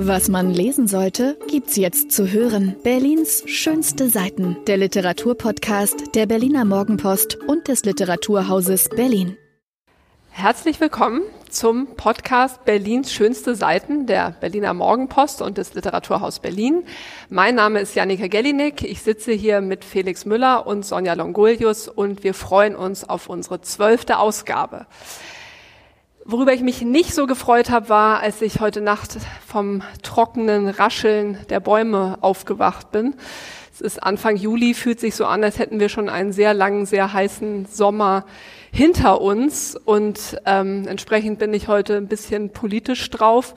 Was man lesen sollte, gibt's jetzt zu hören. Berlins schönste Seiten. Der Literaturpodcast der Berliner Morgenpost und des Literaturhauses Berlin. Herzlich willkommen zum Podcast Berlins schönste Seiten der Berliner Morgenpost und des Literaturhaus Berlin. Mein Name ist Janika Gellinek. Ich sitze hier mit Felix Müller und Sonja Longolius und wir freuen uns auf unsere zwölfte Ausgabe. Worüber ich mich nicht so gefreut habe, war, als ich heute Nacht vom trockenen Rascheln der Bäume aufgewacht bin. Es ist Anfang Juli, fühlt sich so an, als hätten wir schon einen sehr langen, sehr heißen Sommer hinter uns. Und ähm, entsprechend bin ich heute ein bisschen politisch drauf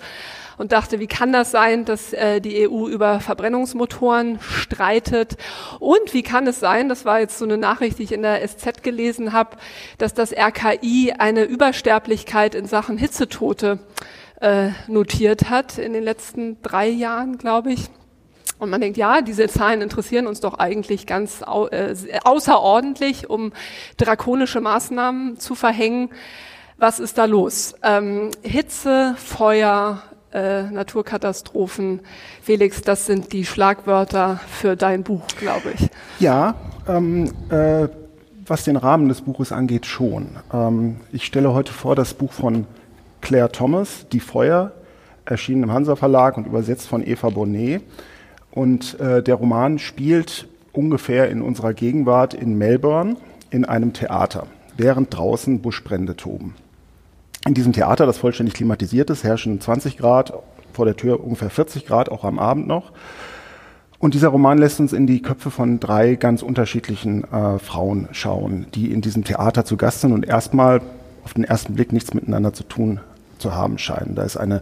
und dachte, wie kann das sein, dass äh, die EU über Verbrennungsmotoren streitet? Und wie kann es sein, das war jetzt so eine Nachricht, die ich in der SZ gelesen habe, dass das RKI eine Übersterblichkeit in Sachen Hitzetote äh, notiert hat in den letzten drei Jahren, glaube ich. Und man denkt, ja, diese Zahlen interessieren uns doch eigentlich ganz au äh, außerordentlich, um drakonische Maßnahmen zu verhängen. Was ist da los? Ähm, Hitze, Feuer, äh, Naturkatastrophen. Felix, das sind die Schlagwörter für dein Buch, glaube ich. Ja, ähm, äh, was den Rahmen des Buches angeht, schon. Ähm, ich stelle heute vor das Buch von Claire Thomas, Die Feuer, erschienen im Hansa Verlag und übersetzt von Eva Bonnet. Und äh, der Roman spielt ungefähr in unserer Gegenwart in Melbourne in einem Theater, während draußen Buschbrände toben. In diesem Theater, das vollständig klimatisiert ist, herrschen 20 Grad, vor der Tür ungefähr 40 Grad, auch am Abend noch. Und dieser Roman lässt uns in die Köpfe von drei ganz unterschiedlichen äh, Frauen schauen, die in diesem Theater zu Gast sind und erstmal auf den ersten Blick nichts miteinander zu tun zu haben scheinen. Da ist eine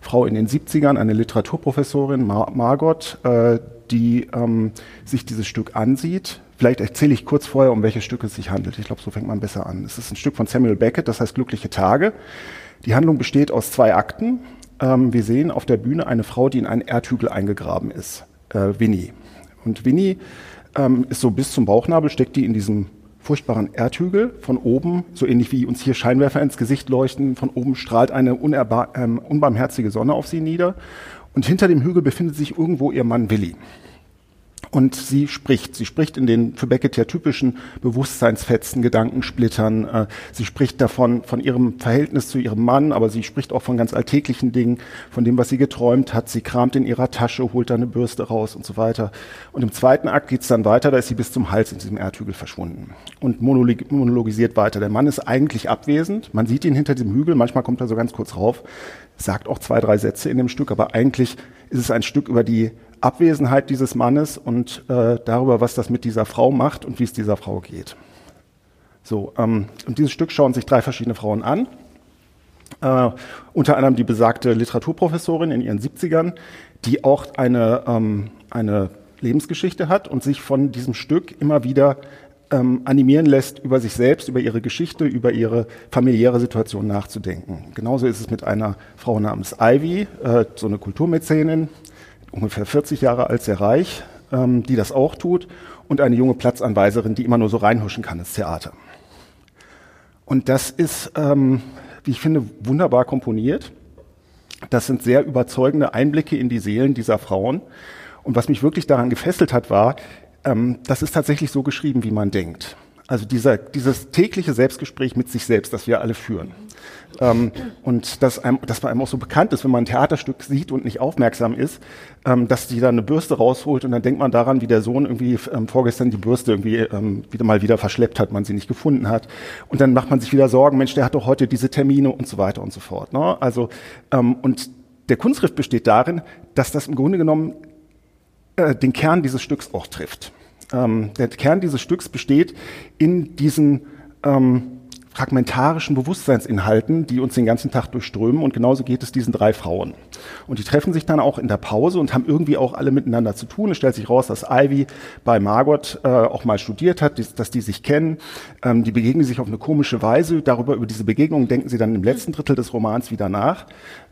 Frau in den 70ern, eine Literaturprofessorin, Mar Margot, äh, die ähm, sich dieses Stück ansieht, Vielleicht erzähle ich kurz vorher, um welches Stück es sich handelt. Ich glaube, so fängt man besser an. Es ist ein Stück von Samuel Beckett, das heißt Glückliche Tage. Die Handlung besteht aus zwei Akten. Ähm, wir sehen auf der Bühne eine Frau, die in einen Erdhügel eingegraben ist, äh, Winnie. Und Winnie ähm, ist so bis zum Bauchnabel, steckt die in diesem furchtbaren Erdhügel. Von oben, so ähnlich wie uns hier Scheinwerfer ins Gesicht leuchten, von oben strahlt eine ähm, unbarmherzige Sonne auf sie nieder. Und hinter dem Hügel befindet sich irgendwo ihr Mann Willi. Und sie spricht. Sie spricht in den für Beckett ja typischen Bewusstseinsfetzen, Gedankensplittern. Äh, sie spricht davon, von ihrem Verhältnis zu ihrem Mann, aber sie spricht auch von ganz alltäglichen Dingen, von dem, was sie geträumt hat. Sie kramt in ihrer Tasche, holt da eine Bürste raus und so weiter. Und im zweiten Akt geht's dann weiter, da ist sie bis zum Hals in diesem Erdhügel verschwunden und monologisiert weiter. Der Mann ist eigentlich abwesend. Man sieht ihn hinter diesem Hügel, manchmal kommt er so ganz kurz rauf, sagt auch zwei, drei Sätze in dem Stück, aber eigentlich ist es ein Stück über die Abwesenheit dieses Mannes und äh, darüber, was das mit dieser Frau macht und wie es dieser Frau geht. So, ähm, und dieses Stück schauen sich drei verschiedene Frauen an. Äh, unter anderem die besagte Literaturprofessorin in ihren 70ern, die auch eine, ähm, eine Lebensgeschichte hat und sich von diesem Stück immer wieder ähm, animieren lässt, über sich selbst, über ihre Geschichte, über ihre familiäre Situation nachzudenken. Genauso ist es mit einer Frau namens Ivy, äh, so eine Kulturmäzenin, ungefähr 40 Jahre alt, sehr reich, ähm, die das auch tut, und eine junge Platzanweiserin, die immer nur so reinhuschen kann ins Theater. Und das ist, ähm, wie ich finde, wunderbar komponiert. Das sind sehr überzeugende Einblicke in die Seelen dieser Frauen. Und was mich wirklich daran gefesselt hat, war, ähm, das ist tatsächlich so geschrieben, wie man denkt. Also dieser, dieses tägliche Selbstgespräch mit sich selbst, das wir alle führen. Ähm, und das, einem, das bei einem auch so bekannt ist, wenn man ein Theaterstück sieht und nicht aufmerksam ist, ähm, dass die da eine Bürste rausholt und dann denkt man daran, wie der Sohn irgendwie ähm, vorgestern die Bürste irgendwie ähm, wieder mal wieder verschleppt hat, man sie nicht gefunden hat. Und dann macht man sich wieder Sorgen, Mensch, der hat doch heute diese Termine und so weiter und so fort. Ne? Also, ähm, und der Kunstschrift besteht darin, dass das im Grunde genommen äh, den Kern dieses Stücks auch trifft. Ähm, der Kern dieses Stücks besteht in diesen ähm, fragmentarischen Bewusstseinsinhalten, die uns den ganzen Tag durchströmen. Und genauso geht es diesen drei Frauen. Und die treffen sich dann auch in der Pause und haben irgendwie auch alle miteinander zu tun. Es stellt sich raus, dass Ivy bei Margot äh, auch mal studiert hat, dass die sich kennen. Ähm, die begegnen sich auf eine komische Weise. Darüber, über diese Begegnung denken sie dann im letzten Drittel des Romans wieder nach.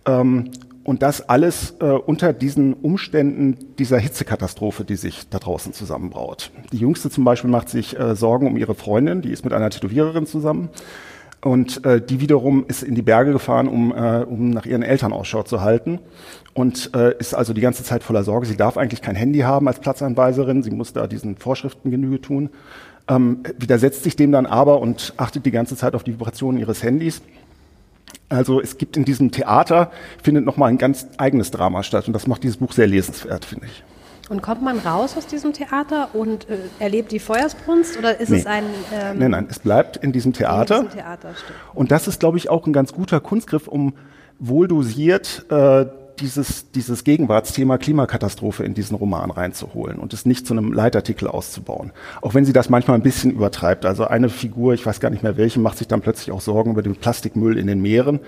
Ähm, und das alles äh, unter diesen Umständen dieser Hitzekatastrophe, die sich da draußen zusammenbraut. Die Jüngste zum Beispiel macht sich äh, Sorgen um ihre Freundin, die ist mit einer Tätowiererin zusammen. Und äh, die wiederum ist in die Berge gefahren, um, äh, um nach ihren Eltern Ausschau zu halten. Und äh, ist also die ganze Zeit voller Sorge. Sie darf eigentlich kein Handy haben als Platzanweiserin. Sie muss da diesen Vorschriften Genüge tun. Ähm, widersetzt sich dem dann aber und achtet die ganze Zeit auf die Vibrationen ihres Handys. Also es gibt in diesem Theater, findet nochmal ein ganz eigenes Drama statt. Und das macht dieses Buch sehr lesenswert, finde ich. Und kommt man raus aus diesem Theater und äh, erlebt die Feuersbrunst oder ist Nee. es ein... Ähm, Nein, nein, es bleibt in diesem Theater. In diesem Theaterstück. Und das ist, glaube ich, auch ein ganz guter Kunstgriff, um wohl dosiert äh, dieses, dieses Gegenwartsthema Klimakatastrophe in diesen Roman reinzuholen und es nicht zu einem Leitartikel auszubauen. Auch wenn sie das manchmal ein bisschen übertreibt. Also eine Figur, ich weiß gar nicht mehr welche, macht sich dann plötzlich auch Sorgen über den Plastikmüll in den Meeren.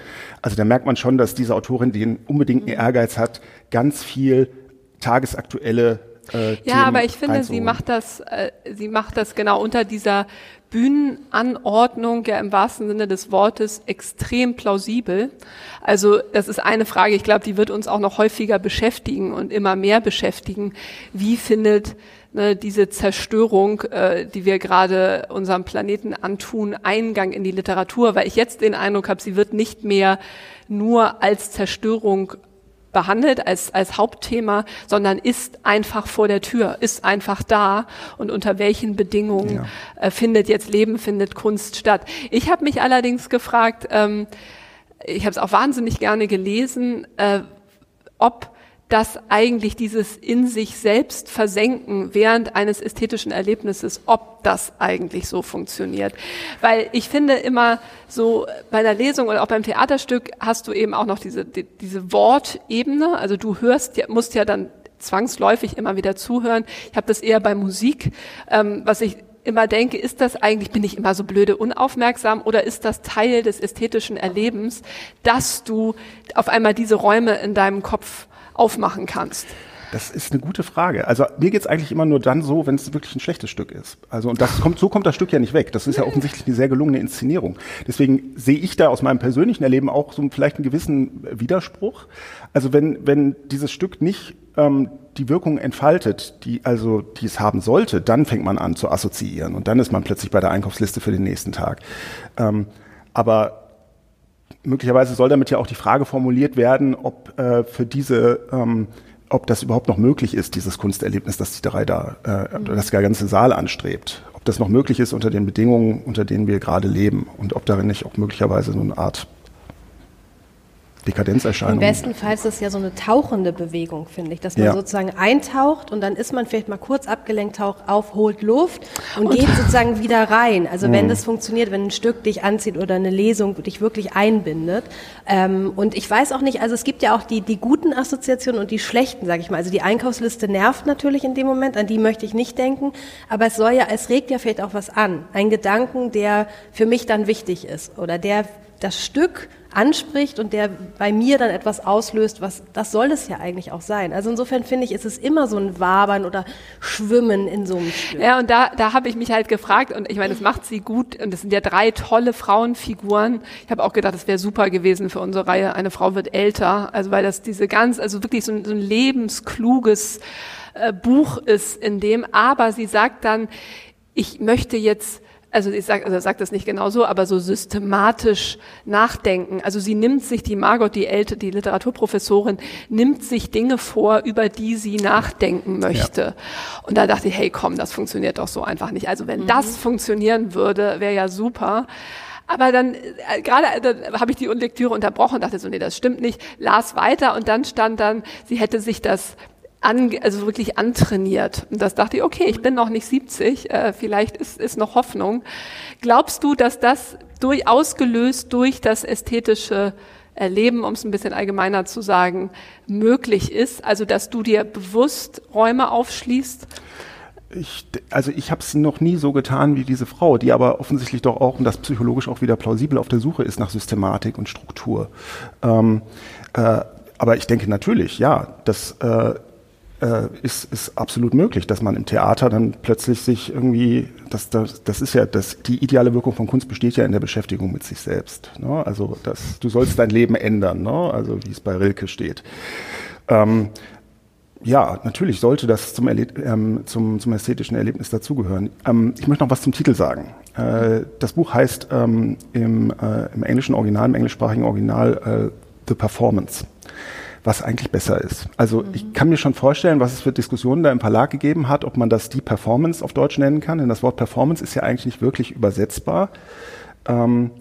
Also da merkt man schon, dass diese Autorin den unbedingten Ehrgeiz hat, ganz viel tagesaktuelle äh, Ja, Themen aber ich finde, sie macht das, äh, sie macht das genau unter dieser Bühnenanordnung, ja im wahrsten Sinne des Wortes, extrem plausibel. Also das ist eine Frage, ich glaube, die wird uns auch noch häufiger beschäftigen und immer mehr beschäftigen. Wie findet ne, diese Zerstörung, äh, die wir gerade unserem Planeten antun, Eingang in die Literatur? Weil ich jetzt den Eindruck habe, sie wird nicht mehr nur als Zerstörung behandelt als, als Hauptthema, sondern ist einfach vor der Tür, ist einfach da und unter welchen Bedingungen Ja. äh, findet jetzt Leben, findet Kunst statt. Ich habe mich allerdings gefragt, ähm, ich habe es auch wahnsinnig gerne gelesen, äh, ob das eigentlich dieses in sich selbst versenken während eines ästhetischen Erlebnisses, ob das eigentlich so funktioniert. Weil ich finde immer so bei der Lesung oder auch beim Theaterstück hast du eben auch noch diese, die, diese Wortebene. Also du hörst, musst ja dann zwangsläufig immer wieder zuhören. Ich habe das eher bei Musik, ähm, was ich immer denke, ist das eigentlich, bin ich immer so blöde unaufmerksam oder ist das Teil des ästhetischen Erlebens, dass du auf einmal diese Räume in deinem Kopf aufmachen kannst? Das ist eine gute Frage. Also mir geht's eigentlich immer nur dann so, wenn es wirklich ein schlechtes Stück ist. Also und das kommt, so kommt das Stück ja nicht weg. Das ist ja offensichtlich eine sehr gelungene Inszenierung. Deswegen sehe ich da aus meinem persönlichen Erleben auch so vielleicht einen gewissen Widerspruch. Also wenn wenn dieses Stück nicht ähm, die Wirkung entfaltet, die also die es haben sollte, dann fängt man an zu assoziieren und dann ist man plötzlich bei der Einkaufsliste für den nächsten Tag. Ähm, aber möglicherweise soll damit ja auch die Frage formuliert werden, ob äh, für diese, ähm, ob das überhaupt noch möglich ist, dieses Kunsterlebnis, das die drei da, äh, das der ganze Saal anstrebt. Ob das noch möglich ist unter den Bedingungen, unter denen wir gerade leben und ob darin nicht auch möglicherweise so eine Art Dekadenzerscheinung. Im besten Fall ist das ja so eine tauchende Bewegung, finde ich, dass man Ja. sozusagen eintaucht und dann ist man vielleicht mal kurz abgelenkt, taucht auf, holt Luft und, geht sozusagen wieder rein. Also Mhm. wenn das funktioniert, wenn ein Stück dich anzieht oder eine Lesung dich wirklich einbindet. Ähm, und ich weiß auch nicht, also es gibt ja auch die, die guten Assoziationen und die schlechten, sage ich mal. Also die Einkaufsliste nervt natürlich in dem Moment, an die möchte ich nicht denken, aber es soll ja, es regt ja vielleicht auch was an. Ein Gedanken, der für mich dann wichtig ist oder der das Stück anspricht und der bei mir dann etwas auslöst, was das soll es ja eigentlich auch sein. Also insofern finde ich, ist es immer so ein Wabern oder Schwimmen in so einem Stück. Ja, und da, da habe ich mich halt gefragt, und ich meine, das macht sie gut, und das sind ja drei tolle Frauenfiguren. Ich habe auch gedacht, das wäre super gewesen für unsere Reihe. Eine Frau wird älter, also weil das diese ganz, also wirklich so ein, so ein lebenskluges äh, Buch ist in dem, aber sie sagt dann, ich möchte jetzt also ich sag, also sagt das nicht genau so, aber so systematisch nachdenken. Also sie nimmt sich, die Margot, die Älte, die Literaturprofessorin, nimmt sich Dinge vor, über die sie nachdenken möchte. Und da dachte ich, hey, komm, das funktioniert doch so einfach nicht. Also wenn das funktionieren würde, wäre ja super. Aber dann, äh, gerade äh, habe ich die Lektüre unterbrochen dachte so, nee, das stimmt nicht, las weiter und dann stand dann, sie hätte sich das an, also wirklich antrainiert. Und das dachte ich, okay, ich bin noch nicht 70, äh, vielleicht ist, ist noch Hoffnung. Glaubst du, dass das durch, ausgelöst durch das ästhetische Erleben, um es ein bisschen allgemeiner zu sagen, möglich ist? Also, dass du dir bewusst Räume aufschließt? Ich, also ich habe es noch nie so getan wie diese Frau, die aber offensichtlich doch auch, und das psychologisch auch wieder plausibel, auf der Suche ist nach Systematik und Struktur. Ähm, äh, aber ich denke natürlich, ja, das äh, äh, ist, ist absolut möglich, dass man im Theater dann plötzlich sich irgendwie, das, das, das ist ja, das, die ideale Wirkung von Kunst besteht ja in der Beschäftigung mit sich selbst. Ne? Also das, du sollst dein Leben ändern, ne? also wie es bei Rilke steht. Ähm, ja, natürlich sollte das zum, ähm, zum, zum ästhetischen Erlebnis dazugehören. Ähm, ich möchte noch was zum Titel sagen. Äh, das Buch heißt ähm, im, äh, im englischen Original, im englischsprachigen Original äh, The Performance, was eigentlich besser ist. Also mhm. ich kann mir schon vorstellen, was es für Diskussionen da im Verlag gegeben hat, ob man das die Performance auf Deutsch nennen kann, denn das Wort Performance ist ja eigentlich nicht wirklich übersetzbar. Ähm,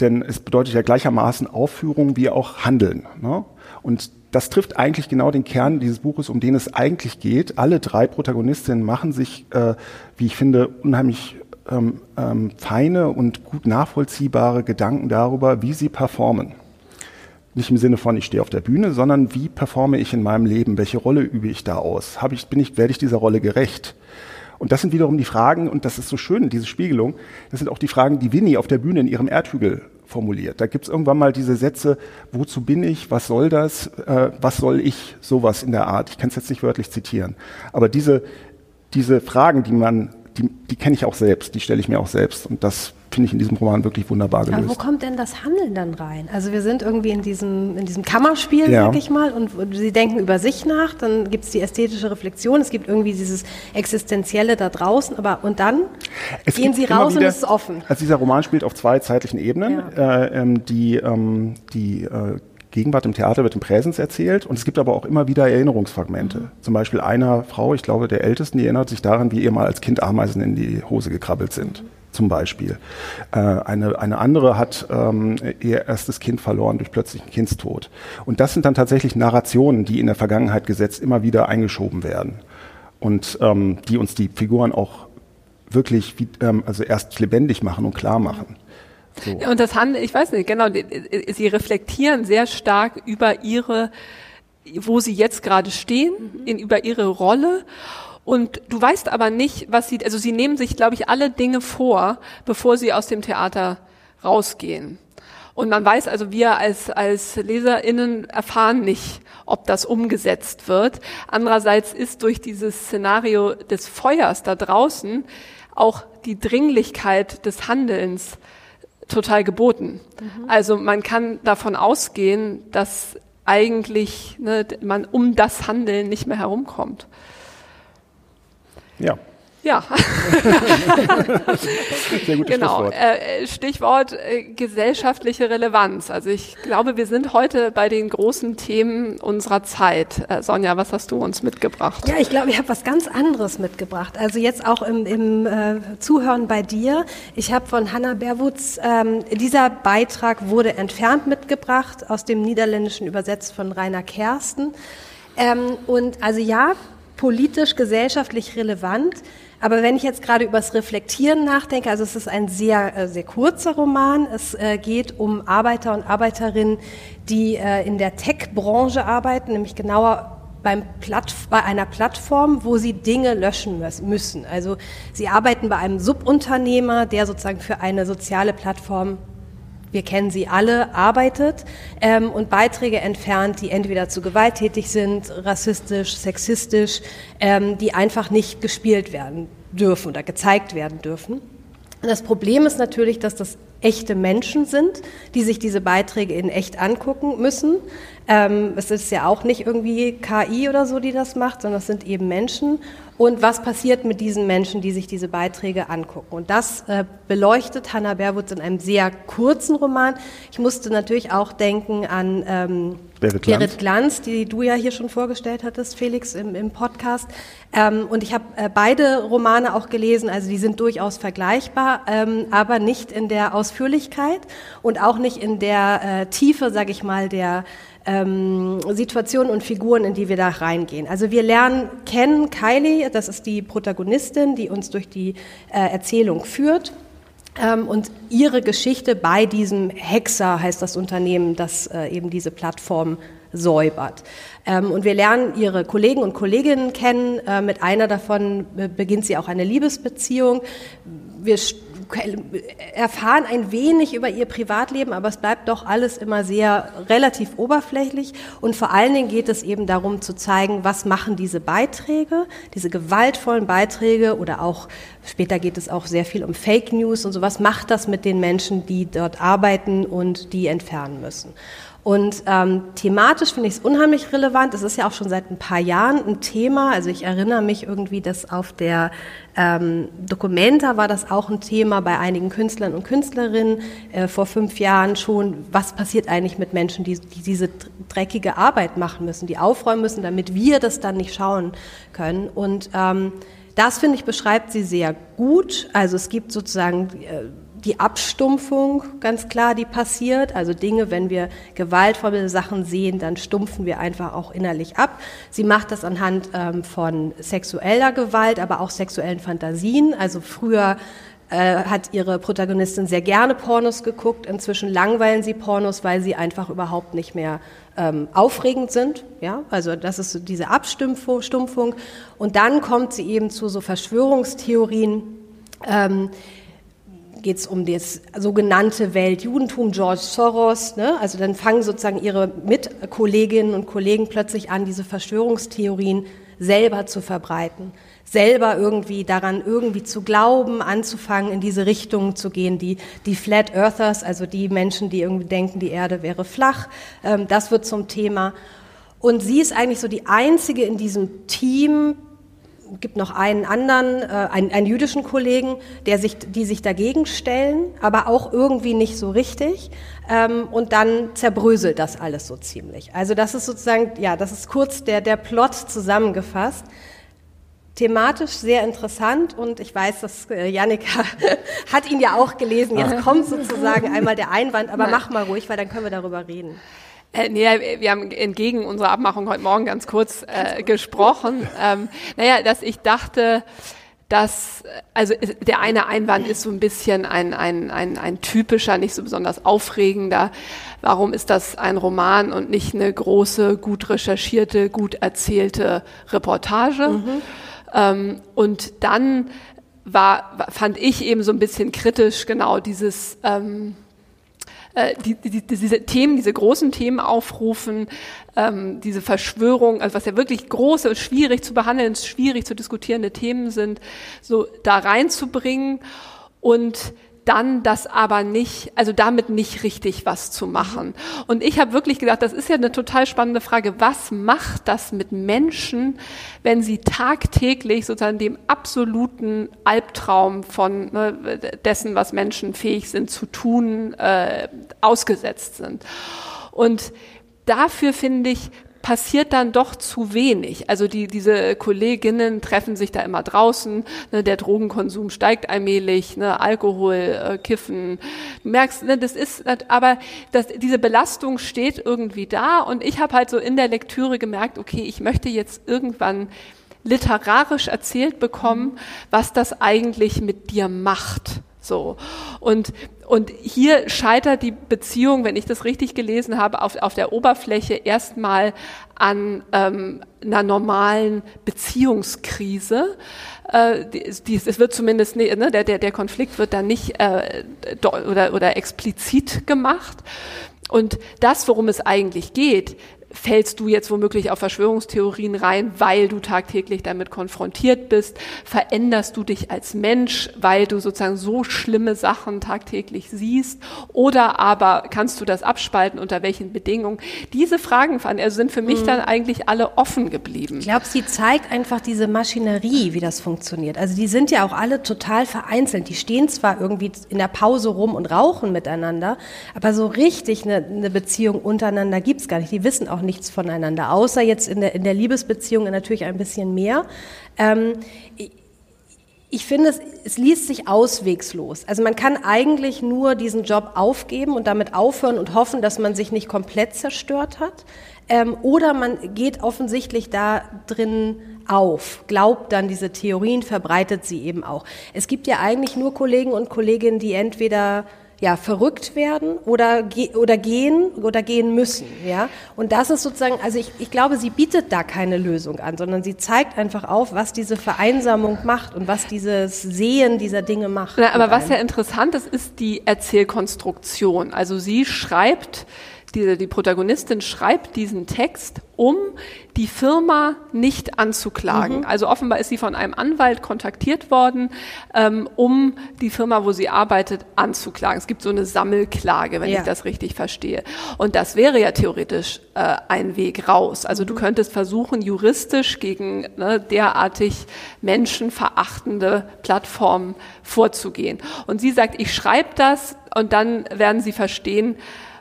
denn es bedeutet ja gleichermaßen Aufführung wie auch Handeln. Ne? Und das trifft eigentlich genau den Kern dieses Buches, um den es eigentlich geht. Alle drei Protagonistinnen machen sich, äh, wie ich finde, unheimlich ähm, ähm, feine und gut nachvollziehbare Gedanken darüber, wie sie performen. Nicht im Sinne von, ich stehe auf der Bühne, sondern wie performe ich in meinem Leben? Welche Rolle übe ich da aus? Habe ich, bin ich, werde ich dieser Rolle gerecht? Und das sind wiederum die Fragen, und das ist so schön, diese Spiegelung, das sind auch die Fragen, die Winnie auf der Bühne in ihrem Erdhügel formuliert. Da gibt es irgendwann mal diese Sätze, wozu bin ich, was soll das, äh, was soll ich, sowas in der Art. Ich kann es jetzt nicht wörtlich zitieren. Aber diese, diese Fragen, die man, die, die kenne ich auch selbst, die stelle ich mir auch selbst. Und das finde ich in diesem Roman wirklich wunderbar gelöst. Aber wo kommt denn das Handeln dann rein? Also wir sind irgendwie in diesem, in diesem Kammerspiel, ja. sag ich mal, und sie denken über sich nach, dann gibt es die ästhetische Reflexion, es gibt irgendwie dieses Existenzielle da draußen, aber und dann es gehen sie raus wieder, und es ist offen. Also dieser Roman spielt auf zwei zeitlichen Ebenen. Ja. Äh, ähm, die ähm, die äh, Gegenwart im Theater wird in Präsens erzählt und es gibt aber auch immer wieder Erinnerungsfragmente. Mhm. Zum Beispiel einer Frau, ich glaube der Ältesten, die erinnert sich daran, wie ihr mal als Kind Ameisen in die Hose gekrabbelt sind. Mhm zum Beispiel. Äh, eine, eine andere hat ähm, ihr erstes Kind verloren durch plötzlichen Kindstod. Und das sind dann tatsächlich Narrationen, die in der Vergangenheit gesetzt immer wieder eingeschoben werden und ähm, die uns die Figuren auch wirklich wie, ähm, also erst lebendig machen und klar machen. So. Ja, und das Handeln, ich weiß nicht, genau, sie reflektieren sehr stark über ihre, wo sie jetzt gerade stehen, mhm. in, über ihre Rolle und du weißt aber nicht, was sie, also sie nehmen sich, glaube ich, alle Dinge vor, bevor sie aus dem Theater rausgehen. Und man weiß also, wir als, als LeserInnen erfahren nicht, ob das umgesetzt wird. Andererseits ist durch dieses Szenario des Feuers da draußen auch die Dringlichkeit des Handelns total geboten. Mhm. Also man kann davon ausgehen, dass eigentlich ne, man um das Handeln nicht mehr herumkommt. Ja. Ja. Sehr gutes genau. Stichwort, äh, Stichwort äh, gesellschaftliche Relevanz. Also ich glaube, wir sind heute bei den großen Themen unserer Zeit. Äh, Sonja, was hast du uns mitgebracht? Ja, ich glaube, ich habe was ganz anderes mitgebracht. Also jetzt auch im, im äh, Zuhören bei dir. Ich habe von Hannah Berwutz, ähm, dieser Beitrag wurde entfernt mitgebracht, aus dem Niederländischen übersetzt von Rainer Kersten. Ähm, und also ja, politisch, gesellschaftlich relevant. Aber wenn ich jetzt gerade übers Reflektieren nachdenke, also es ist ein sehr, äh, sehr kurzer Roman. Es äh, geht um Arbeiter und Arbeiterinnen, die äh, in der Tech-Branche arbeiten, nämlich genauer beim bei einer Plattform, wo sie Dinge löschen müssen. Also sie arbeiten bei einem Subunternehmer, der sozusagen für eine soziale Plattform wir kennen sie alle, arbeitet ähm, und Beiträge entfernt, die entweder zu gewalttätig sind, rassistisch, sexistisch, ähm, die einfach nicht gespielt werden dürfen oder gezeigt werden dürfen. Das Problem ist natürlich, dass das echte Menschen sind, die sich diese Beiträge in echt angucken müssen. Ähm, es ist ja auch nicht irgendwie KI oder so, die das macht, sondern es sind eben Menschen und was passiert mit diesen Menschen, die sich diese Beiträge angucken. Und das äh, beleuchtet Hannah Berwutz in einem sehr kurzen Roman. Ich musste natürlich auch denken an ähm, Berit, Glanz. Berit Glanz, die du ja hier schon vorgestellt hattest, Felix, im, im Podcast. Ähm, und ich habe äh, beide Romane auch gelesen, also die sind durchaus vergleichbar, ähm, aber nicht in der Ausführlichkeit und auch nicht in der äh, Tiefe, sage ich mal, der ähm, Situationen und Figuren, in die wir da reingehen. Also wir lernen kennen Kylie, das ist die Protagonistin, die uns durch die äh, Erzählung führt. Ähm, und ihre Geschichte bei diesem Hexer heißt das Unternehmen, das äh, eben diese Plattform säubert. Ähm, und wir lernen ihre Kollegen und Kolleginnen kennen. Äh, mit einer davon beginnt sie auch eine Liebesbeziehung. Wir erfahren ein wenig über ihr Privatleben, aber es bleibt doch alles immer sehr relativ oberflächlich. Und vor allen Dingen geht es eben darum zu zeigen, was machen diese Beiträge, diese gewaltvollen Beiträge oder auch später geht es auch sehr viel um Fake News und so. Was macht das mit den Menschen, die dort arbeiten und die entfernen müssen? Und ähm, thematisch finde ich es unheimlich relevant. Es ist ja auch schon seit ein paar Jahren ein Thema. Also ich erinnere mich irgendwie, dass auf der ähm, Documenta war das auch ein Thema bei einigen Künstlern und Künstlerinnen äh, vor fünf Jahren schon. Was passiert eigentlich mit Menschen, die, die diese dreckige Arbeit machen müssen, die aufräumen müssen, damit wir das dann nicht schauen können? Und ähm, das, finde ich, beschreibt sie sehr gut. Also es gibt sozusagen äh, die Abstumpfung, ganz klar, die passiert. Also Dinge, wenn wir gewaltvolle Sachen sehen, dann stumpfen wir einfach auch innerlich ab. Sie macht das anhand ähm, von sexueller Gewalt, aber auch sexuellen Fantasien. Also früher äh, hat ihre Protagonistin sehr gerne Pornos geguckt. Inzwischen langweilen sie Pornos, weil sie einfach überhaupt nicht mehr ähm, aufregend sind. Ja, also das ist so diese Abstumpfung. Und dann kommt sie eben zu so Verschwörungstheorien. Ähm, geht es um das sogenannte Weltjudentum, George Soros. Ne? Also dann fangen sozusagen ihre Mitkolleginnen und Kollegen plötzlich an, diese Verschwörungstheorien selber zu verbreiten, selber irgendwie daran irgendwie zu glauben, anzufangen, in diese Richtung zu gehen. Die, die Flat Earthers, also die Menschen, die irgendwie denken, die Erde wäre flach, ähm, das wird zum Thema. Und sie ist eigentlich so die einzige in diesem Team, gibt noch einen anderen, äh, einen, einen jüdischen Kollegen, der sich, die sich dagegen stellen, aber auch irgendwie nicht so richtig. Ähm, und dann zerbröselt das alles so ziemlich. Also das ist sozusagen, ja, das ist kurz der, der Plot zusammengefasst. Thematisch sehr interessant und ich weiß, dass äh, Jannika hat ihn ja auch gelesen. Jetzt kommt sozusagen einmal der Einwand, aber mach mal ruhig, weil dann können wir darüber reden. Äh, nee, wir haben entgegen unserer Abmachung heute Morgen ganz kurz äh, gesprochen. Ähm, naja, dass ich dachte, dass, also der eine Einwand ist so ein bisschen ein, ein, ein, ein typischer, nicht so besonders aufregender. Warum ist das ein Roman und nicht eine große, gut recherchierte, gut erzählte Reportage? Mhm. Ähm, und dann war, fand ich eben so ein bisschen kritisch genau dieses, ähm, äh, die, die, diese Themen, diese großen Themen aufrufen, ähm, diese Verschwörung, also was ja wirklich große und schwierig zu behandeln, schwierig zu diskutierende Themen sind, so da reinzubringen. Und dann das aber nicht, also damit nicht richtig was zu machen. Und ich habe wirklich gedacht, das ist ja eine total spannende Frage, was macht das mit Menschen, wenn sie tagtäglich sozusagen dem absoluten Albtraum von ne, dessen, was Menschen fähig sind zu tun, äh, ausgesetzt sind. Und dafür finde ich, passiert dann doch zu wenig. Also die, diese Kolleginnen treffen sich da immer draußen, ne, der Drogenkonsum steigt allmählich, ne, Alkohol, äh, Kiffen. Du merkst, ne, das ist, aber das, diese Belastung steht irgendwie da und ich habe halt so in der Lektüre gemerkt, okay, ich möchte jetzt irgendwann literarisch erzählt bekommen, was das eigentlich mit dir macht. So. Und, und hier scheitert die Beziehung, wenn ich das richtig gelesen habe, auf, auf der Oberfläche erstmal an ähm, einer normalen Beziehungskrise. Äh, die, es wird zumindest, ne, der, der, der Konflikt wird dann nicht äh, oder, oder explizit gemacht. Und das, worum es eigentlich geht, fällst du jetzt womöglich auf Verschwörungstheorien rein, weil du tagtäglich damit konfrontiert bist? Veränderst du dich als Mensch, weil du sozusagen so schlimme Sachen tagtäglich siehst? Oder aber kannst du das abspalten, unter welchen Bedingungen? Diese Fragen also sind für mich mhm. dann eigentlich alle offen geblieben. Ich glaube, sie zeigt einfach diese Maschinerie, wie das funktioniert. Also die sind ja auch alle total vereinzelt. Die stehen zwar irgendwie in der Pause rum und rauchen miteinander, aber so richtig eine, eine Beziehung untereinander gibt's gar nicht. Die wissen auch auch nichts voneinander, außer jetzt in der, in der Liebesbeziehung natürlich ein bisschen mehr. Ähm, ich, finde, es, es liest sich auswegslos. Also man kann eigentlich nur diesen Job aufgeben und damit aufhören und hoffen, dass man sich nicht komplett zerstört hat. Ähm, oder man geht offensichtlich da drin auf, glaubt dann diese Theorien, verbreitet sie eben auch. Es gibt ja eigentlich nur Kollegen und Kolleginnen, die entweder ja, verrückt werden oder, ge oder gehen oder gehen müssen. Ja? Und das ist sozusagen, also ich, ich glaube, sie bietet da keine Lösung an, sondern sie zeigt einfach auf, was diese Vereinsamung macht und was dieses Sehen dieser Dinge macht. Ja, aber was ja interessant ist, ist die Erzählkonstruktion. Also sie schreibt die, die Protagonistin schreibt diesen Text, um die Firma nicht anzuklagen. Mhm. Also offenbar ist sie von einem Anwalt kontaktiert worden, ähm, um die Firma, wo sie arbeitet, anzuklagen. Es gibt so eine Sammelklage, wenn ja. ich das richtig verstehe. Und das wäre ja theoretisch äh, ein Weg raus. Also mhm. du könntest versuchen, juristisch gegen ne, derartig menschenverachtende Plattformen vorzugehen. Und sie sagt, ich schreibe das und dann werden sie verstehen,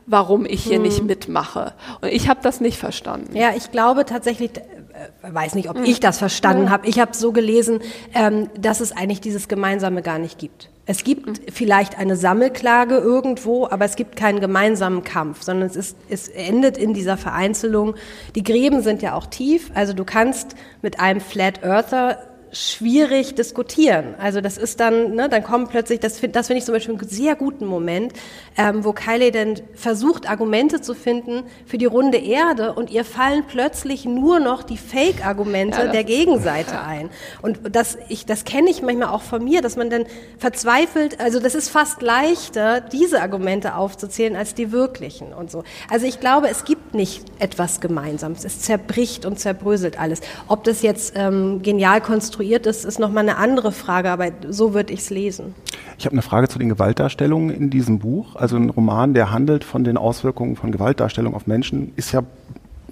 warum ich hier hm. nicht mitmache. Und ich habe das nicht verstanden. Ja, ich glaube tatsächlich, äh, weiß nicht, ob hm. ich das verstanden hm. habe. Ich habe so gelesen, ähm, dass es eigentlich dieses Gemeinsame gar nicht gibt. Es gibt hm. vielleicht eine Sammelklage irgendwo, aber es gibt keinen gemeinsamen Kampf, sondern es, ist, es endet in dieser Vereinzelung. Die Gräben sind ja auch tief, also du kannst mit einem Flat Earther schwierig diskutieren. Also das ist dann, ne, dann kommen plötzlich, das, das finde ich zum Beispiel einen sehr guten Moment, ähm, wo Kylie dann versucht, Argumente zu finden für die runde Erde und ihr fallen plötzlich nur noch die Fake-Argumente ja, der Gegenseite ja. ein. Und das, ich, das kenne ich manchmal auch von mir, dass man dann verzweifelt, also das ist fast leichter, diese Argumente aufzuzählen, als die wirklichen und so. Also ich glaube, es gibt nicht etwas Gemeinsames. Es zerbricht und zerbröselt alles. Ob das jetzt ähm, genial konstruiert konstruiert ist, ist nochmal eine andere Frage, aber so würde ich es lesen. Ich habe eine Frage zu den Gewaltdarstellungen in diesem Buch. Also ein Roman, der handelt von den Auswirkungen von Gewaltdarstellung auf Menschen, ist ja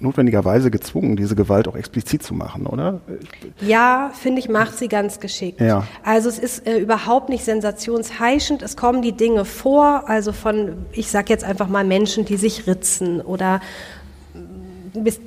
notwendigerweise gezwungen, diese Gewalt auch explizit zu machen, oder? Ja, finde ich, macht sie ganz geschickt. Ja. Also es ist äh, überhaupt nicht sensationsheischend. Es kommen die Dinge vor, also von, ich sage jetzt einfach mal Menschen, die sich ritzen oder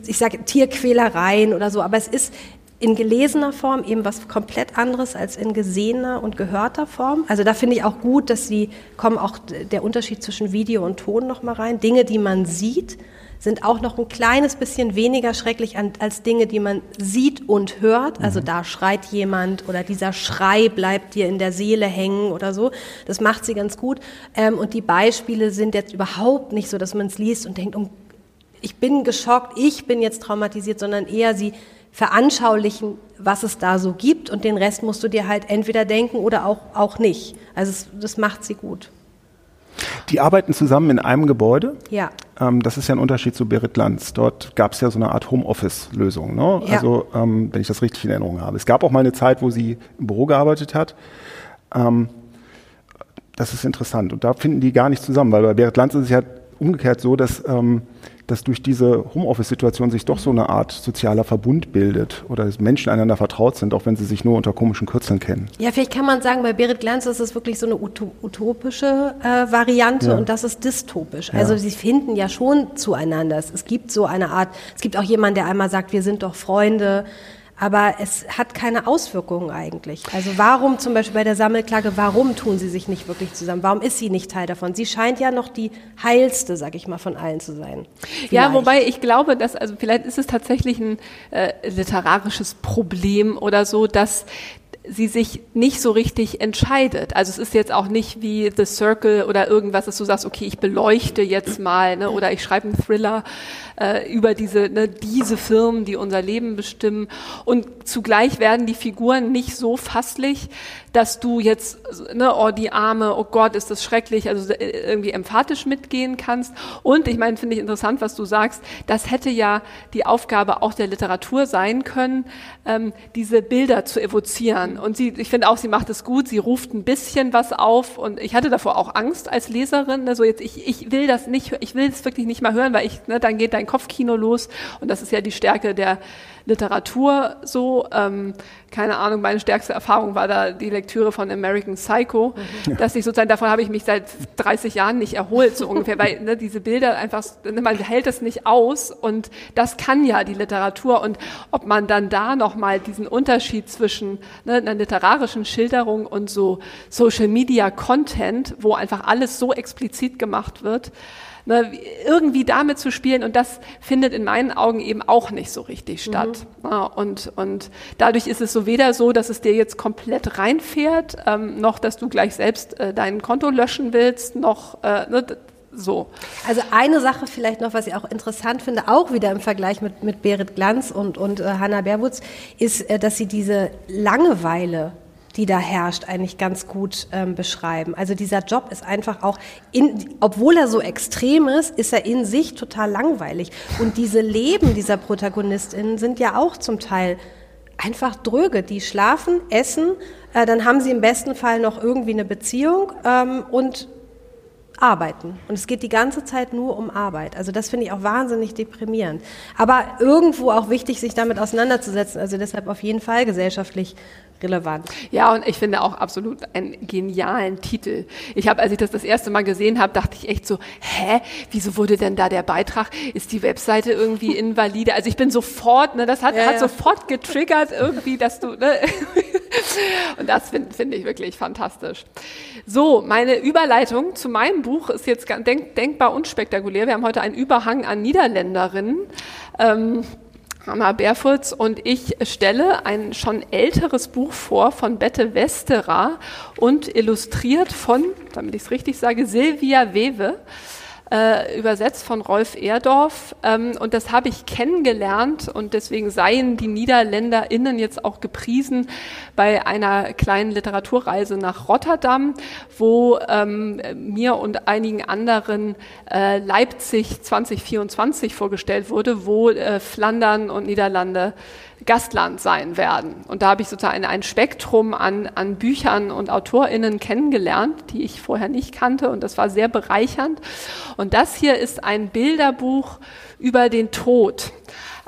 ich sage Tierquälereien oder so, aber es ist in gelesener Form eben was komplett anderes als in gesehener und gehörter Form. Also da finde ich auch gut, dass sie kommen auch der Unterschied zwischen Video und Ton noch mal rein. Dinge, die man sieht, sind auch noch ein kleines bisschen weniger schrecklich als Dinge, die man sieht und hört. Also mhm. da schreit jemand oder dieser Schrei bleibt dir in der Seele hängen oder so. Das macht sie ganz gut. Ähm, und die Beispiele sind jetzt überhaupt nicht so, dass man es liest und denkt, um, ich bin geschockt, ich bin jetzt traumatisiert, sondern eher sie veranschaulichen, was es da so gibt und den Rest musst du dir halt entweder denken oder auch, auch nicht. Also es, das macht sie gut. Die arbeiten zusammen in einem Gebäude. Ja. Ähm, das ist ja ein Unterschied zu Berit Lanz. Dort gab es ja so eine Art Homeoffice-Lösung. Ne? Ja. Also, ähm, wenn ich das richtig in Erinnerung habe. Es gab auch mal eine Zeit, wo sie im Büro gearbeitet hat. Ähm, das ist interessant. Und da finden die gar nicht zusammen, weil bei Berit Lanz ist es ja umgekehrt so, dass ähm, dass durch diese Homeoffice-Situation sich doch so eine Art sozialer Verbund bildet oder dass Menschen einander vertraut sind, auch wenn sie sich nur unter komischen Kürzeln kennen. Ja, vielleicht kann man sagen, bei Berit Glanz ist es wirklich so eine utopische äh, Variante ja. und das ist dystopisch. Also sie finden ja schon zueinander. Es gibt so eine Art, es gibt auch jemanden, der einmal sagt, wir sind doch Freunde aber es hat keine Auswirkungen eigentlich. Also warum zum Beispiel bei der Sammelklage, warum tun sie sich nicht wirklich zusammen? Warum ist sie nicht Teil davon? Sie scheint ja noch die heilste, sag ich mal, von allen zu sein. Vielleicht. Ja, wobei ich glaube, dass, also vielleicht ist es tatsächlich ein äh, literarisches Problem oder so, dass sie sich nicht so richtig entscheidet. Also es ist jetzt auch nicht wie The Circle oder irgendwas, dass du sagst, okay, ich beleuchte jetzt mal ne, oder ich schreibe einen Thriller äh, über diese, ne, diese Firmen, die unser Leben bestimmen. Und zugleich werden die Figuren nicht so fasslich, dass du jetzt, ne, oh, die Arme, oh Gott, ist das schrecklich, also äh, irgendwie emphatisch mitgehen kannst. Und ich meine, finde ich interessant, was du sagst, das hätte ja die Aufgabe auch der Literatur sein können, ähm, diese Bilder zu evozieren. Und sie, ich finde auch, sie macht es gut, sie ruft ein bisschen was auf. Und ich hatte davor auch Angst als Leserin, ne, jetzt, ich, ich will das nicht, ich will es wirklich nicht mal hören, weil ich, ne, dann geht dein Kopfkino los. Und das ist ja die Stärke der Literatur so. Ähm, keine Ahnung, meine stärkste Erfahrung war da die Lektüre von American Psycho, mhm. dass ich sozusagen, davon habe ich mich seit 30 Jahren nicht erholt, so ungefähr, weil ne, diese Bilder einfach, man hält es nicht aus und das kann ja die Literatur und ob man dann da nochmal diesen Unterschied zwischen ne, einer literarischen Schilderung und so Social Media Content, wo einfach alles so explizit gemacht wird, ne, irgendwie damit zu spielen und das findet in meinen Augen eben auch nicht so richtig mhm. statt. Mhm. Ja, und, und dadurch ist es so weder so, dass es dir jetzt komplett reinfährt, ähm, noch dass du gleich selbst äh, dein Konto löschen willst, noch äh, ne, so. Also eine Sache vielleicht noch, was ich auch interessant finde, auch wieder im Vergleich mit, mit Berit Glanz und, und äh, Hannah Berwutz, ist, äh, dass sie diese Langeweile die da herrscht, eigentlich ganz gut ähm, beschreiben. Also dieser Job ist einfach auch, in, obwohl er so extrem ist, ist er in sich total langweilig. Und diese Leben dieser Protagonistinnen sind ja auch zum Teil einfach dröge. Die schlafen, essen, äh, dann haben sie im besten Fall noch irgendwie eine Beziehung ähm, und arbeiten. Und es geht die ganze Zeit nur um Arbeit. Also das finde ich auch wahnsinnig deprimierend. Aber irgendwo auch wichtig, sich damit auseinanderzusetzen. Also deshalb auf jeden Fall gesellschaftlich relevant. Ja, und ich finde auch absolut einen genialen Titel. Ich habe, als ich das das erste Mal gesehen habe, dachte ich echt so, hä, wieso wurde denn da der Beitrag? Ist die Webseite irgendwie invalide? Also ich bin sofort, ne, das hat, ja, hat ja. sofort getriggert irgendwie, dass du, ne, und das finde find ich wirklich fantastisch. So, meine Überleitung zu meinem Buch ist jetzt denk, denkbar unspektakulär. Wir haben heute einen Überhang an Niederländerinnen. Ähm, Hammer Berfurz und ich stelle ein schon älteres Buch vor von Bette Westerer und illustriert von, damit ich es richtig sage, Silvia Wewe äh, übersetzt von Rolf Erdorf. Ähm, und das habe ich kennengelernt und deswegen seien die NiederländerInnen jetzt auch gepriesen bei einer kleinen Literaturreise nach Rotterdam, wo ähm, mir und einigen anderen äh, Leipzig 2024 vorgestellt wurde, wo äh, Flandern und Niederlande Gastland sein werden. Und da habe ich sozusagen ein Spektrum an, an Büchern und AutorInnen kennengelernt, die ich vorher nicht kannte. Und das war sehr bereichernd. Und das hier ist ein Bilderbuch über den Tod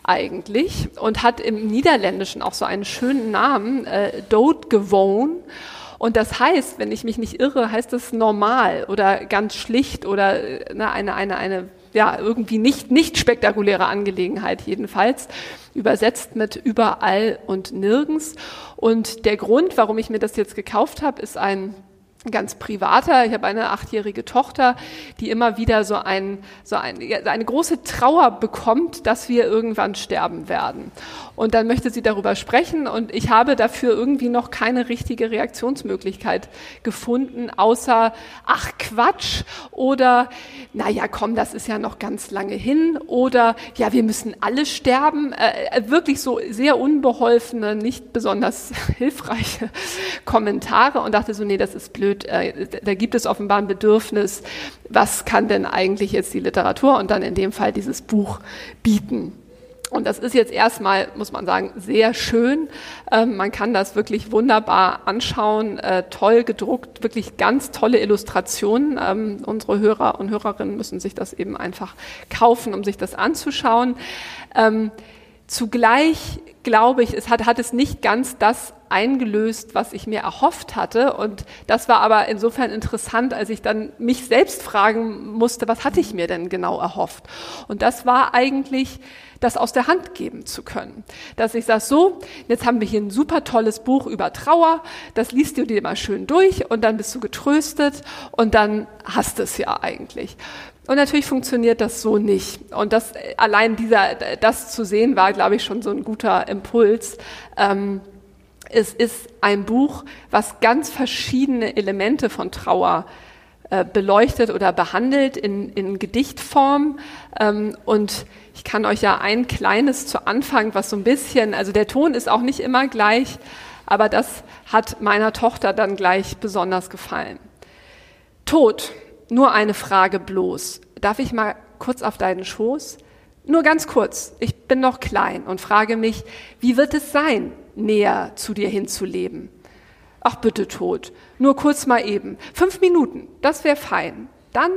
eigentlich und hat im Niederländischen auch so einen schönen Namen, äh, Doodgewoon. Und das heißt, wenn ich mich nicht irre, heißt es normal oder ganz schlicht oder äh, ne, eine, eine, eine ja, irgendwie nicht, nicht spektakuläre Angelegenheit jedenfalls, übersetzt mit überall und nirgends. Und der Grund, warum ich mir das jetzt gekauft habe, ist ein ganz privater. Ich habe eine achtjährige Tochter, die immer wieder so, ein, so ein, eine große Trauer bekommt, dass wir irgendwann sterben werden. Und dann möchte sie darüber sprechen und ich habe dafür irgendwie noch keine richtige Reaktionsmöglichkeit gefunden, außer, ach Quatsch oder, naja, komm, das ist ja noch ganz lange hin oder, ja, wir müssen alle sterben. Äh, äh wirklich so sehr unbeholfene, nicht besonders hilfreiche Kommentare und dachte so, nee, das ist blöd blöd, äh, da gibt es offenbar ein Bedürfnis, was kann denn eigentlich jetzt die Literatur und dann in dem Fall dieses Buch bieten. Und das ist jetzt erstmal, muss man sagen, sehr schön. Ähm, man kann das wirklich wunderbar anschauen, äh, toll gedruckt, wirklich ganz tolle Illustrationen. Ähm, unsere Hörer und Hörerinnen müssen sich das eben einfach kaufen, um sich das anzuschauen. Ähm, zugleich glaube ich, es hat, hat es nicht ganz das eingelöst, was ich mir erhofft hatte. Und das war aber insofern interessant, als ich dann mich selbst fragen musste, was hatte ich mir denn genau erhofft? Und das war eigentlich, das aus der Hand geben zu können. Dass ich sage, so, jetzt haben wir hier ein super tolles Buch über Trauer, das liest du dir mal schön durch und dann bist du getröstet und dann hast es ja eigentlich. Und natürlich funktioniert das so nicht. Und das allein dieser, das zu sehen, war, glaube ich, schon so ein guter Impuls. Ähm, es ist ein Buch, was ganz verschiedene Elemente von Trauer äh, beleuchtet oder behandelt in, in Gedichtform. Ähm, und ich kann euch ja ein kleines zu Anfang, was so ein bisschen, also der Ton ist auch nicht immer gleich, aber das hat meiner Tochter dann gleich besonders gefallen. Tod, nur eine Frage bloß. Darf ich mal kurz auf deinen Schoß? Nur ganz kurz, ich bin noch klein und frage mich, wie wird es sein, näher zu dir hinzuleben. Ach bitte tot, nur kurz mal eben. Fünf Minuten, das wäre fein. Dann,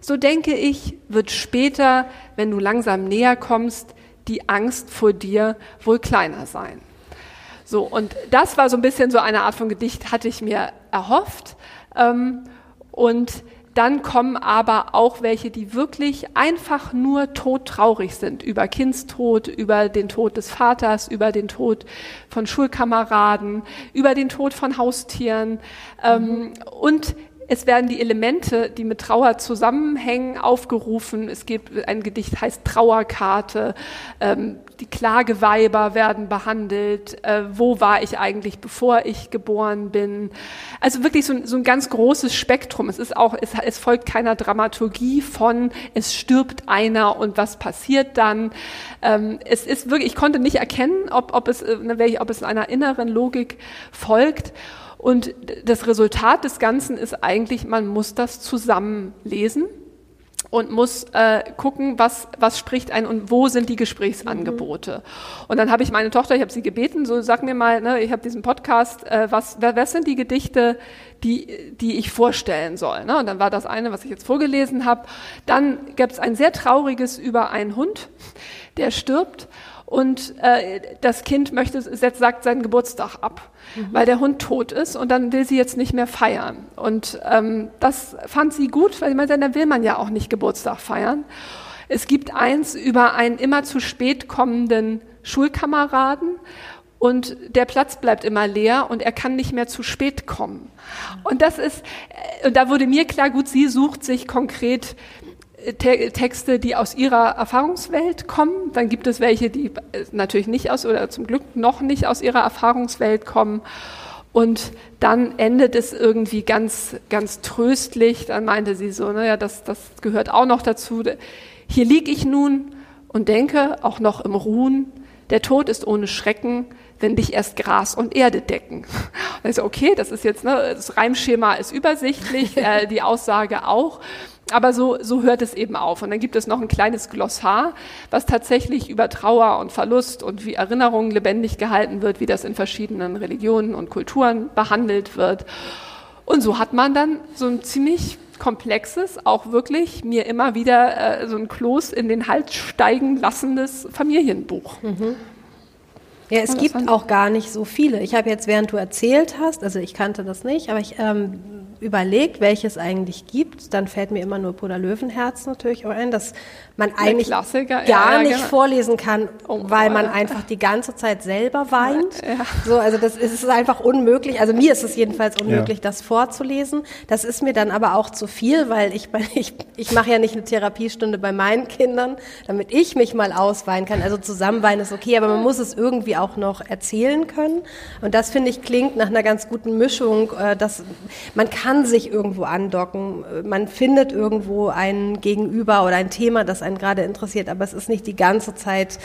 so denke ich, wird später, wenn du langsam näher kommst, die Angst vor dir wohl kleiner sein. So, und das war so ein bisschen so eine Art von Gedicht, hatte ich mir erhofft. Ähm, und dann kommen aber auch welche, die wirklich einfach nur todtraurig sind über Kindstod, über den Tod des Vaters, über den Tod von Schulkameraden, über den Tod von Haustieren. Ähm, mhm. und es werden die Elemente, die mit Trauer zusammenhängen, aufgerufen. Es gibt ein Gedicht, heißt Trauerkarte. Ähm, die Klageweiber werden behandelt. Äh, wo war ich eigentlich, bevor ich geboren bin? Also wirklich so, so ein ganz großes Spektrum. Es ist auch, es, es, folgt keiner Dramaturgie von, es stirbt einer und was passiert dann. Ähm, es ist wirklich, ich konnte nicht erkennen, ob, ob es, äh, ob es einer inneren Logik folgt. Und das Resultat des Ganzen ist eigentlich, man muss das zusammen lesen und muss äh, gucken, was, was spricht ein und wo sind die Gesprächsangebote. Mhm. Und dann habe ich meine Tochter, ich habe sie gebeten, so sag mir mal, ne, ich habe diesen Podcast, äh, was, was sind die Gedichte, die, die ich vorstellen soll. Ne? Und dann war das eine, was ich jetzt vorgelesen habe. Dann gab es ein sehr trauriges über einen Hund, der stirbt und äh, das Kind möchte, sagt seinen Geburtstag ab, mhm. weil der Hund tot ist und dann will sie jetzt nicht mehr feiern. Und ähm, das fand sie gut, weil man dann will man ja auch nicht Geburtstag feiern. Es gibt eins über einen immer zu spät kommenden Schulkameraden und der Platz bleibt immer leer und er kann nicht mehr zu spät kommen. Und das ist, äh, und da wurde mir klar, gut, sie sucht sich konkret Te Texte, die aus ihrer Erfahrungswelt kommen. Dann gibt es welche, die äh, natürlich nicht aus oder zum Glück noch nicht aus ihrer Erfahrungswelt kommen. Und dann endet es irgendwie ganz, ganz tröstlich. Dann meinte sie so, naja, das, das gehört auch noch dazu. Hier lieg ich nun und denke, auch noch im Ruhen, der Tod ist ohne Schrecken, wenn dich erst Gras und Erde decken. Also okay, das ist jetzt, ne, das Reimschema ist übersichtlich, äh, die Aussage auch. Aber so, so hört es eben auf. Und dann gibt es noch ein kleines Glossar, was tatsächlich über Trauer und Verlust und wie Erinnerung lebendig gehalten wird, wie das in verschiedenen Religionen und Kulturen behandelt wird. Und so hat man dann so ein ziemlich komplexes, auch wirklich mir immer wieder äh, so ein Kloß in den Hals steigen lassendes Familienbuch. Mhm. Ja, es gibt auch gar nicht so viele. Ich habe jetzt, während du erzählt hast, also ich kannte das nicht, aber ich ähm, überlegt, welches eigentlich gibt, dann fällt mir immer nur Bruder Löwenherz natürlich auch ein, dass man eigentlich gar ja, nicht genau. vorlesen kann, oh, weil man einfach die ganze Zeit selber weint. Ja. So, also das ist einfach unmöglich. Also mir ist es jedenfalls unmöglich, ja. das vorzulesen. Das ist mir dann aber auch zu viel, weil ich, ich, ich mache ja nicht eine Therapiestunde bei meinen Kindern, damit ich mich mal ausweinen kann. Also zusammenweinen ist okay, aber man muss es irgendwie auch noch erzählen können. Und das finde ich klingt nach einer ganz guten Mischung, äh, dass man kann sich irgendwo andocken, man findet irgendwo ein Gegenüber oder ein Thema, das einen gerade interessiert, aber es ist nicht die ganze Zeit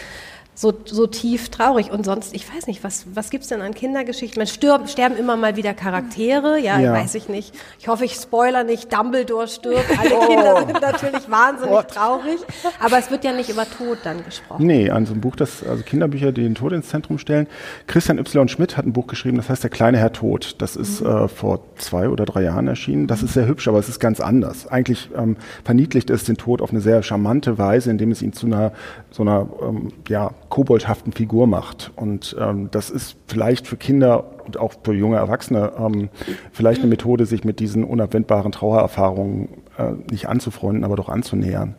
so, so tief traurig. Und sonst, ich weiß nicht, was, was gibt es denn an Kindergeschichten? Man stirbt, sterben immer mal wieder Charaktere, ja, ja, weiß ich nicht. Ich hoffe, ich spoiler nicht, Dumbledore stirbt. Alle oh. Kinder sind natürlich wahnsinnig What? traurig. Aber es wird ja nicht über Tod dann gesprochen. Nee, an so einem Buch, das, also Kinderbücher, die den Tod ins Zentrum stellen. Christian Y. Schmidt hat ein Buch geschrieben, das heißt Der kleine Herr Tod. Das ist mhm. äh, vor zwei oder drei Jahren erschienen. Das ist sehr hübsch, aber es ist ganz anders. Eigentlich ähm, verniedlicht es den Tod auf eine sehr charmante Weise, indem es ihn zu einer, so einer, ähm, ja, koboldhaften Figur macht. Und ähm, das ist vielleicht für Kinder und auch für junge Erwachsene ähm, vielleicht eine Methode, sich mit diesen unabwendbaren Trauererfahrungen äh, nicht anzufreunden, aber doch anzunähern.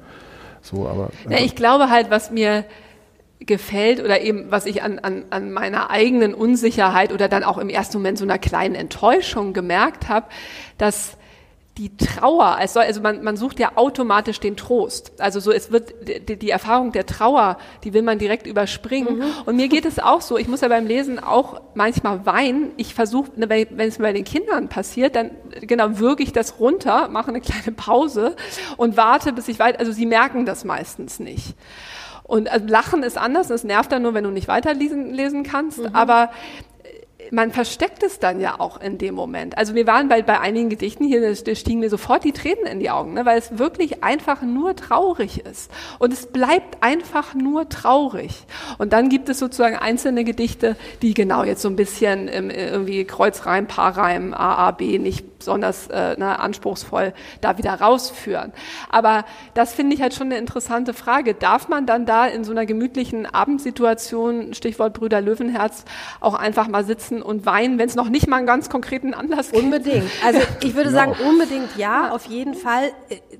So, aber, also ja, ich glaube halt, was mir gefällt oder eben was ich an, an, an meiner eigenen Unsicherheit oder dann auch im ersten Moment so einer kleinen Enttäuschung gemerkt habe, dass die Trauer, also, also man, man sucht ja automatisch den Trost. Also so, es wird die, die Erfahrung der Trauer, die will man direkt überspringen. Mhm. Und mir geht es auch so. Ich muss ja beim Lesen auch manchmal weinen. Ich versuche, ne, wenn, wenn es bei den Kindern passiert, dann genau würge ich das runter, mache eine kleine Pause und warte, bis ich weit. Also sie merken das meistens nicht. Und also Lachen ist anders, es nervt dann nur, wenn du nicht weiterlesen lesen kannst. Mhm. Aber man versteckt es dann ja auch in dem Moment. Also wir waren bei, bei einigen Gedichten hier, da stiegen mir sofort die Tränen in die Augen, ne, weil es wirklich einfach nur traurig ist. Und es bleibt einfach nur traurig. Und dann gibt es sozusagen einzelne Gedichte, die genau jetzt so ein bisschen im, irgendwie Kreuzreim, Paarreim, A, A, B nicht besonders äh, ne, anspruchsvoll da wieder rausführen. Aber das finde ich halt schon eine interessante Frage. Darf man dann da in so einer gemütlichen Abendsituation, Stichwort Brüder Löwenherz, auch einfach mal sitzen sitzen und weinen, wenn es noch nicht mal einen ganz konkreten Anlass gibt. Unbedingt. Also ich würde genau. sagen, unbedingt ja, auf jeden Fall.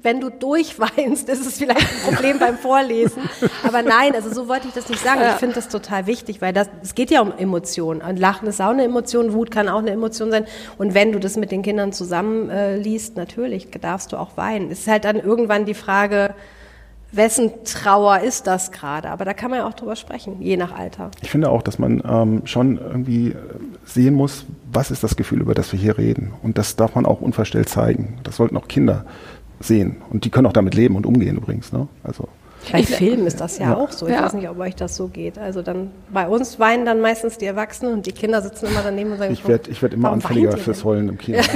Wenn du durchweinst, ist es vielleicht ein Problem beim Vorlesen. Aber nein, also so wollte ich das nicht sagen. Ich finde das total wichtig, weil das, es geht ja um Emotionen. Und Lachen ist auch eine Emotion, Wut kann auch eine Emotion sein. Und wenn du das mit den Kindern zusammen äh, liest, natürlich darfst du auch weinen. Es ist halt dann irgendwann die Frage, wessen Trauer ist das gerade? Aber da kann man ja auch drüber sprechen, je nach Alter. Ich finde auch, dass man ähm, schon irgendwie äh, sehen muss, was ist das Gefühl, über das wir hier reden. Und das darf man auch unverstellt zeigen. Das sollten auch Kinder sehen. Und die können auch damit leben und umgehen übrigens. Ne? Also Bei Filmen ist das ja, Ja. auch so. Ich Ja. weiß nicht, ob euch das so geht. Also dann bei uns weinen dann meistens die Erwachsenen und die Kinder sitzen immer daneben und sagen, Ich werde ich werd immer warum anfälliger fürs denn? Heulen im Kino.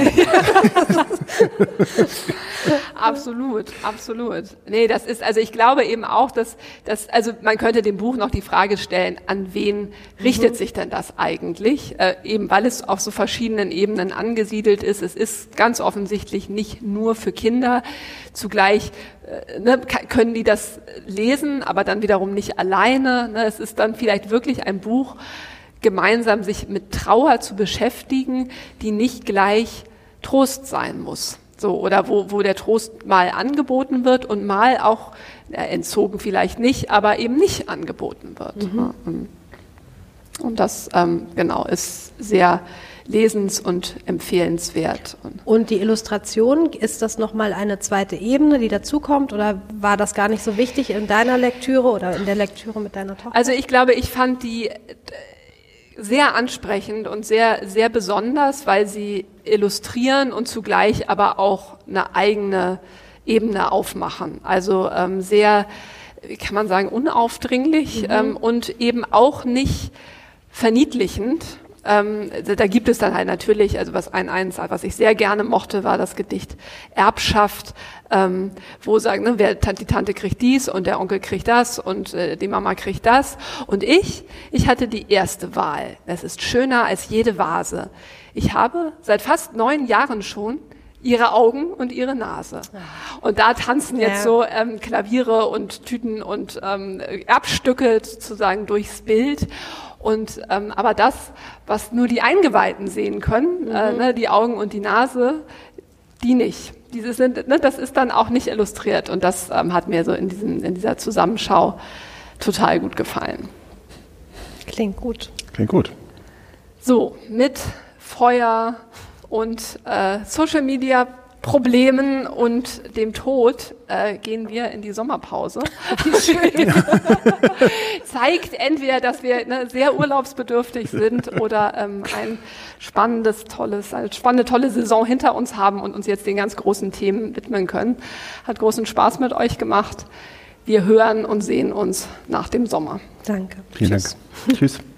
Absolut, absolut. Nee, das ist, also ich glaube eben auch, dass, dass, also man könnte dem Buch noch die Frage stellen, an wen richtet sich denn das eigentlich? Äh, eben weil es auf so verschiedenen Ebenen angesiedelt ist. Es ist ganz offensichtlich nicht nur für Kinder. Zugleich ne, ka- können die das lesen, aber dann wiederum nicht alleine. Ne? Es ist dann vielleicht wirklich ein Buch, gemeinsam sich mit Trauer zu beschäftigen, die nicht gleich Trost sein muss. So, oder wo, wo der Trost mal angeboten wird und mal auch äh, entzogen vielleicht nicht, aber eben nicht angeboten wird. ne? Und, und das ähm, genau ist sehr lesens- und empfehlenswert. Und die Illustration, ist das nochmal eine zweite Ebene, die dazukommt? Oder war das gar nicht so wichtig in deiner Lektüre oder in der Lektüre mit deiner Tochter? Also ich glaube, ich fand die äh, sehr ansprechend und sehr, sehr besonders, weil sie illustrieren und zugleich aber auch eine eigene Ebene aufmachen. Also ähm, sehr, wie kann man sagen, unaufdringlich ähm, und eben auch nicht verniedlichend. Ähm, da gibt es dann halt natürlich, also was ein eins, was ich sehr gerne mochte, war das Gedicht Erbschaft, ähm, wo sagen, ne, wer, die Tante kriegt dies und der Onkel kriegt das und äh, die Mama kriegt das. Und ich, ich hatte die erste Wahl. Es ist schöner als jede Vase. Ich habe seit fast neun Jahren schon ihre Augen und ihre Nase. Und da tanzen jetzt Ja. so ähm, Klaviere und Tüten und ähm, Erbstücke sozusagen durchs Bild. Und ähm, aber das, was nur die Eingeweihten sehen können, äh, ne, die Augen und die Nase, die nicht. Diese sind, ne, das ist dann auch nicht illustriert. Und das ähm, hat mir so in, diesem, in dieser Zusammenschau total gut gefallen. Klingt gut. Klingt gut. So, mit Feuer und äh, Social Media Problemen und dem Tod äh, gehen wir in die Sommerpause. Zeigt entweder, dass wir ne, sehr urlaubsbedürftig sind oder ähm, ein spannendes, tolles, eine spannende, tolle Saison hinter uns haben und uns jetzt den ganz großen Themen widmen können. Hat großen Spaß mit euch gemacht. Wir hören und sehen uns nach dem Sommer. Danke. Vielen Dank. Tschüss.